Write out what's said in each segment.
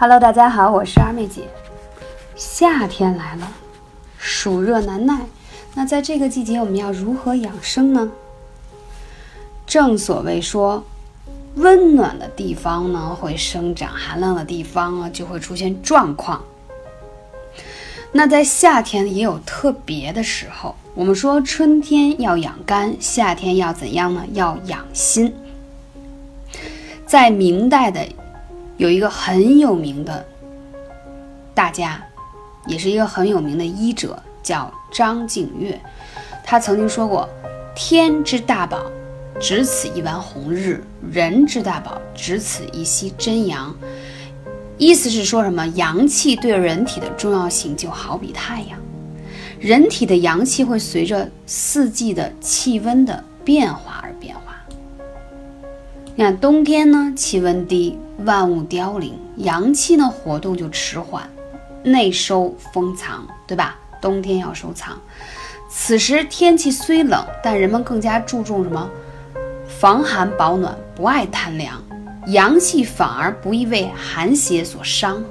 Hello，大家好，我是二妹姐。夏天来了，暑热难耐，那在这个季节我们要如何养生呢？正所谓说，温暖的地方呢会生长，寒冷的地方呢就会出现状况。那在夏天也有特别的时候，我们说春天要养肝，夏天要怎样呢？要养心。在明代的有一个很有名的大家，也是一个很有名的医者，叫张景岳。他曾经说过：“天之大宝，只此一丸红日；人之大宝，只此一息真阳。”意思是说什么？阳气对人体的重要性就好比太阳，人体的阳气会随着四季的气温的变化而变化。你看冬天呢，气温低，万物凋零，阳气呢活动就迟缓，内收封藏，对吧？冬天要收藏。此时天气虽冷，但人们更加注重什么？防寒保暖，不爱贪凉。阳气反而不易为寒邪所伤，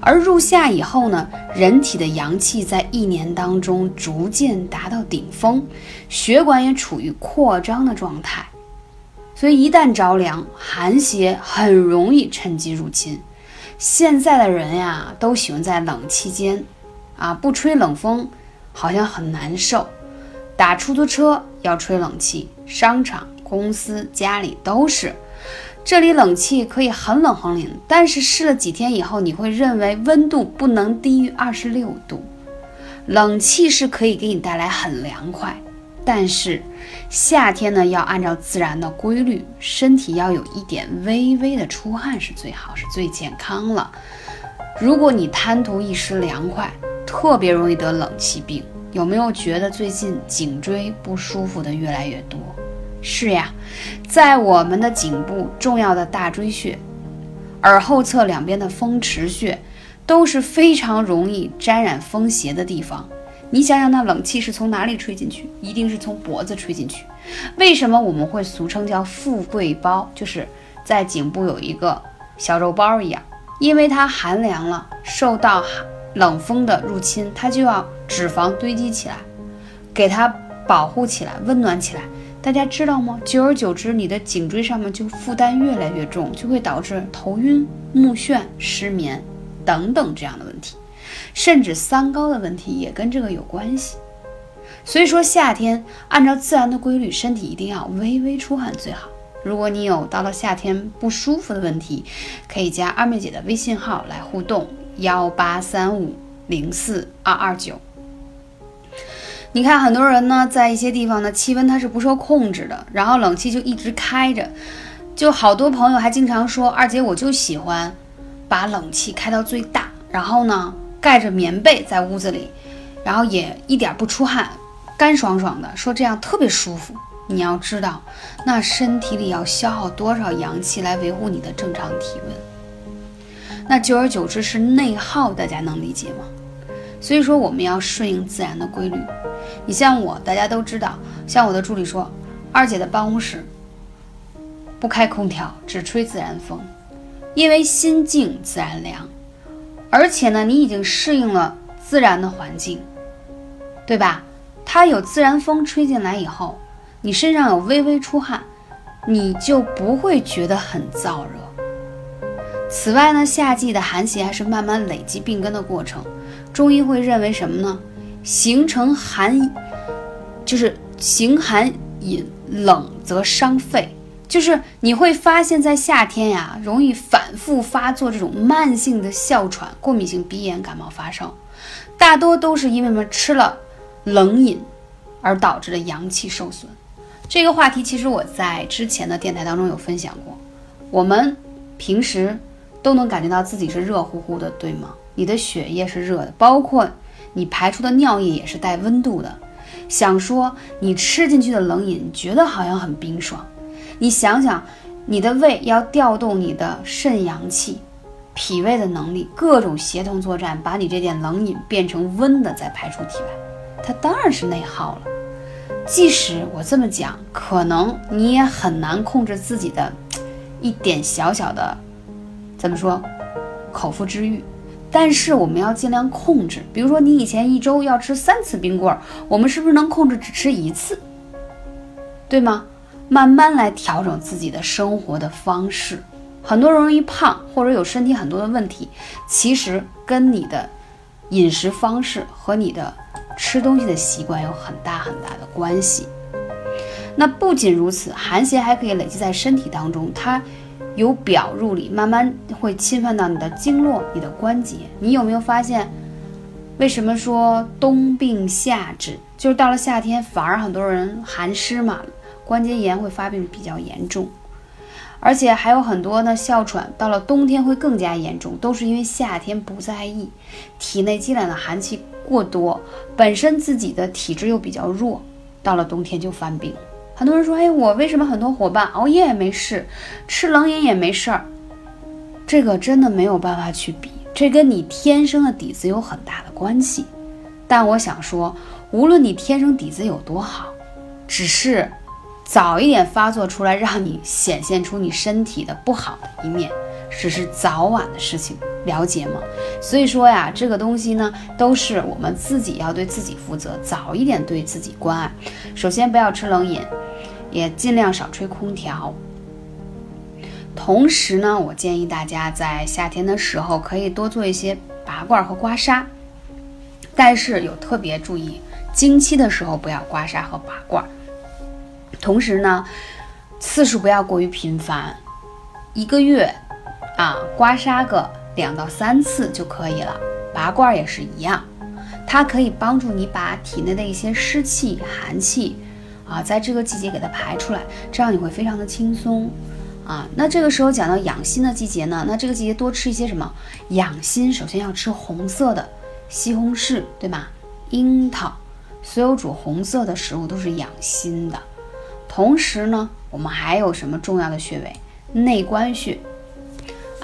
而入夏以后呢，人体的阳气在一年当中逐渐达到顶峰，血管也处于扩张的状态，所以一旦着凉，寒邪很容易趁机入侵。现在的人呀，都喜欢在冷气间，啊，不吹冷风好像很难受。打出租车要吹冷气，商场、公司、家里都是。这里冷气可以很冷很冷，但是试了几天以后，你会认为温度不能低于二十六度。冷气是可以给你带来很凉快，但是夏天呢，要按照自然的规律，身体要有一点微微的出汗是最好，是最健康了。如果你贪图一时凉快，特别容易得冷气病。有没有觉得最近颈椎不舒服的越来越多？是呀，在我们的颈部重要的大椎穴、耳后侧两边的风池穴都是非常容易沾染风邪的地方。你想想，那冷气是从哪里吹进去？一定是从脖子吹进去。为什么我们会俗称叫“富贵包”？就是在颈部有一个小肉包一样，因为它寒凉了，受到冷风的入侵，它就要脂肪堆积起来，给它保护起来，温暖起来。大家知道吗？久而久之，你的颈椎上面就负担越来越重，就会导致头晕、目眩、失眠等等这样的问题，甚至三高的问题也跟这个有关系。所以说，夏天按照自然的规律，身体一定要微微出汗最好。如果你有到了夏天不舒服的问题，可以加二妹姐的微信号来互动：幺八三五零四二二九。你看，很多人呢，在一些地方呢，气温它是不受控制的，然后冷气就一直开着，就好多朋友还经常说，二姐我就喜欢把冷气开到最大，然后呢，盖着棉被在屋子里，然后也一点不出汗，干爽爽的，说这样特别舒服。你要知道，那身体里要消耗多少阳气来维护你的正常体温，那久而久之是内耗，大家能理解吗？所以说，我们要顺应自然的规律。你像我，大家都知道，像我的助理说，二姐的办公室不开空调，只吹自然风，因为心静自然凉。而且呢，你已经适应了自然的环境，对吧？它有自然风吹进来以后，你身上有微微出汗，你就不会觉得很燥热。此外呢，夏季的寒邪还是慢慢累积病根的过程。中医会认为什么呢？形成寒，就是形寒饮冷则伤肺，就是你会发现在夏天呀，容易反复发作这种慢性的哮喘、过敏性鼻炎、感冒发烧，大多都是因为什么吃了冷饮而导致的阳气受损。这个话题其实我在之前的电台当中有分享过。我们平时都能感觉到自己是热乎乎的，对吗？你的血液是热的，包括你排出的尿液也是带温度的。想说你吃进去的冷饮，觉得好像很冰爽。你想想，你的胃要调动你的肾阳气、脾胃的能力，各种协同作战，把你这点冷饮变成温的，再排出体外，它当然是内耗了。即使我这么讲，可能你也很难控制自己的一点小小的，怎么说？口腹之欲。但是我们要尽量控制，比如说你以前一周要吃三次冰棍儿，我们是不是能控制只吃一次？对吗？慢慢来调整自己的生活的方式。很多人容易胖或者有身体很多的问题，其实跟你的饮食方式和你的吃东西的习惯有很大很大的关系。那不仅如此，寒邪还可以累积在身体当中，它由表入里，慢慢会侵犯到你的经络、你的关节。你有没有发现，为什么说冬病夏治？就是到了夏天，反而很多人寒湿嘛，关节炎会发病比较严重。而且还有很多呢，哮喘到了冬天会更加严重，都是因为夏天不在意，体内积攒的寒气过多，本身自己的体质又比较弱，到了冬天就犯病。很多人说，哎，我为什么很多伙伴熬夜也没事，吃冷饮也没事儿？这个真的没有办法去比，这跟你天生的底子有很大的关系。但我想说，无论你天生底子有多好，只是。早一点发作出来，让你显现出你身体的不好的一面，只是早晚的事情，了解吗？所以说呀，这个东西呢，都是我们自己要对自己负责，早一点对自己关爱。首先不要吃冷饮，也尽量少吹空调。同时呢，我建议大家在夏天的时候可以多做一些拔罐和刮痧，但是有特别注意，经期的时候不要刮痧和拔罐。同时呢，次数不要过于频繁，一个月啊刮痧个两到三次就可以了。拔罐也是一样，它可以帮助你把体内的一些湿气、寒气啊，在这个季节给它排出来，这样你会非常的轻松啊。那这个时候讲到养心的季节呢，那这个季节多吃一些什么？养心首先要吃红色的西红柿，对吧？樱桃，所有煮红色的食物都是养心的。同时呢，我们还有什么重要的穴位？内关穴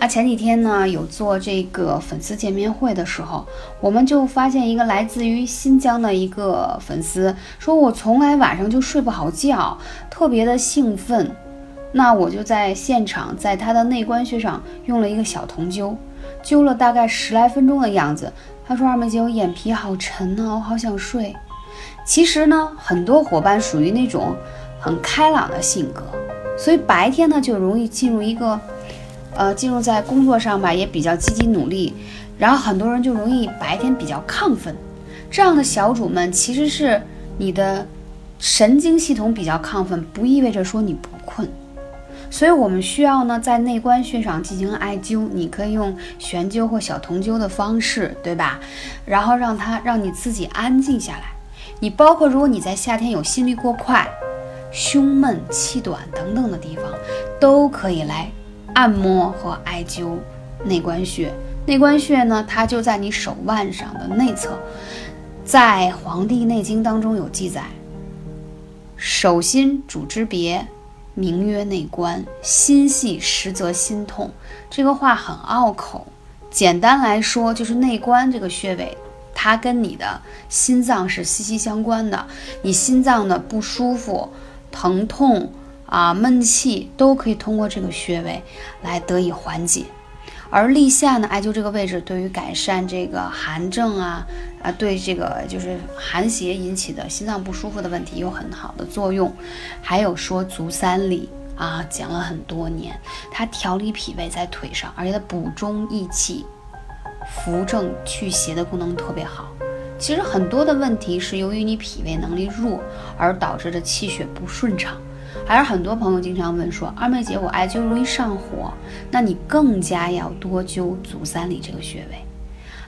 啊。前几天呢，有做这个粉丝见面会的时候，我们就发现一个来自于新疆的一个粉丝，说我从来晚上就睡不好觉，特别的兴奋。那我就在现场，在他的内关穴上用了一个小铜灸，灸了大概十来分钟的样子。他说：“二妹姐，我眼皮好沉呢，我好想睡。”其实呢，很多伙伴属于那种。很开朗的性格，所以白天呢就容易进入一个，呃，进入在工作上吧也比较积极努力，然后很多人就容易白天比较亢奋。这样的小主们其实是你的神经系统比较亢奋，不意味着说你不困。所以我们需要呢在内关穴上进行艾灸，你可以用悬灸或小铜灸的方式，对吧？然后让它让你自己安静下来。你包括如果你在夏天有心率过快。胸闷、气短等等的地方，都可以来按摩和艾灸内关穴。内关穴呢，它就在你手腕上的内侧。在《黄帝内经》当中有记载：“手心主之别，名曰内关。心细实则心痛。”这个话很拗口，简单来说就是内关这个穴位，它跟你的心脏是息息相关的。你心脏的不舒服。疼痛啊，闷气都可以通过这个穴位来得以缓解。而立夏呢，艾灸这个位置对于改善这个寒症啊啊，对这个就是寒邪引起的心脏不舒服的问题有很好的作用。还有说足三里啊，讲了很多年，它调理脾胃在腿上，而且它补中益气、扶正祛邪的功能特别好。其实很多的问题是由于你脾胃能力弱而导致的气血不顺畅，还是很多朋友经常问说，二妹姐我艾灸容易上火，那你更加要多灸足三里这个穴位。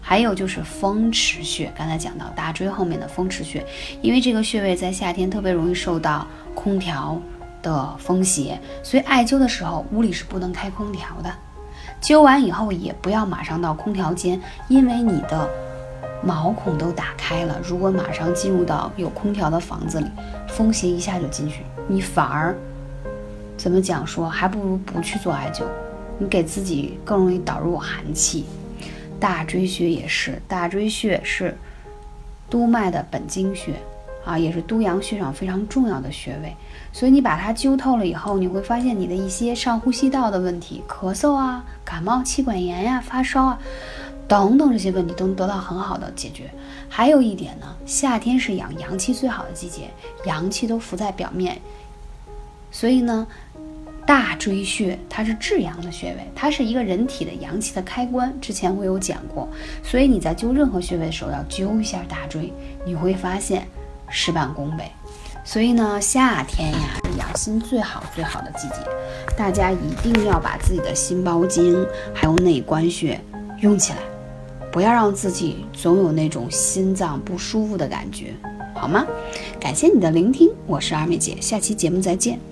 还有就是风池穴，刚才讲到大椎后面的风池穴，因为这个穴位在夏天特别容易受到空调的风邪，所以艾灸的时候屋里是不能开空调的。灸完以后也不要马上到空调间，因为你的。毛孔都打开了，如果马上进入到有空调的房子里，风邪一下就进去，你反而怎么讲说，还不如不去做艾灸，你给自己更容易导入寒气。大椎穴也是，大椎穴是督脉的本经穴啊，也是督阳穴上非常重要的穴位。所以你把它灸透了以后，你会发现你的一些上呼吸道的问题，咳嗽啊、感冒、气管炎呀、发烧啊等等这些问题都能得到很好的解决。还有一点呢，夏天是养阳气最好的季节，阳气都浮在表面，所以呢，大椎穴它是至阳的穴位，它是一个人体的阳气的开关。之前我有讲过，所以你在灸任何穴位的时候要灸一下大椎，你会发现事半功倍。所以呢，夏天呀是养心最好最好的季节，大家一定要把自己的心包经还有内关穴用起来，不要让自己总有那种心脏不舒服的感觉，好吗？感谢你的聆听，我是二妹姐，下期节目再见。